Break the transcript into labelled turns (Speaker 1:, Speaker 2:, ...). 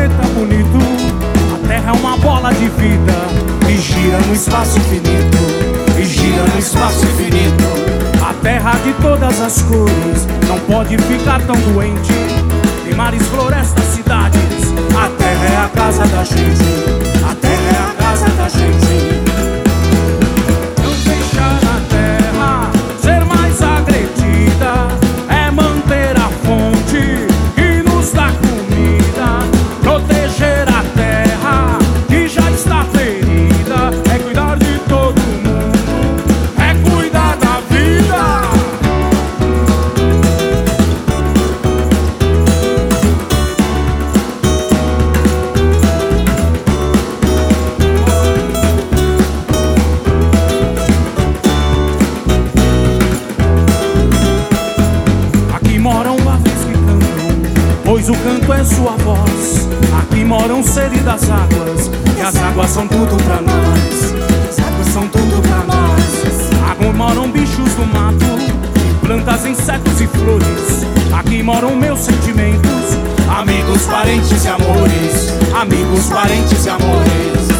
Speaker 1: jeito é bonito. A terra é uma bola de vida e gira no espaço infinito. E gira no espaço infinito. A terra de todas as cores não pode ficar tão doente. Tem mares, florestas, cidades. A terra é a casa da gente. O canto é sua voz. Aqui moram sede das águas, e as águas são tudo pra nós. As águas são tudo pra nós. Aqui moram bichos do mato, plantas, insetos e flores. Aqui moram meus sentimentos, amigos, parentes e amores. Amigos, parentes e amores.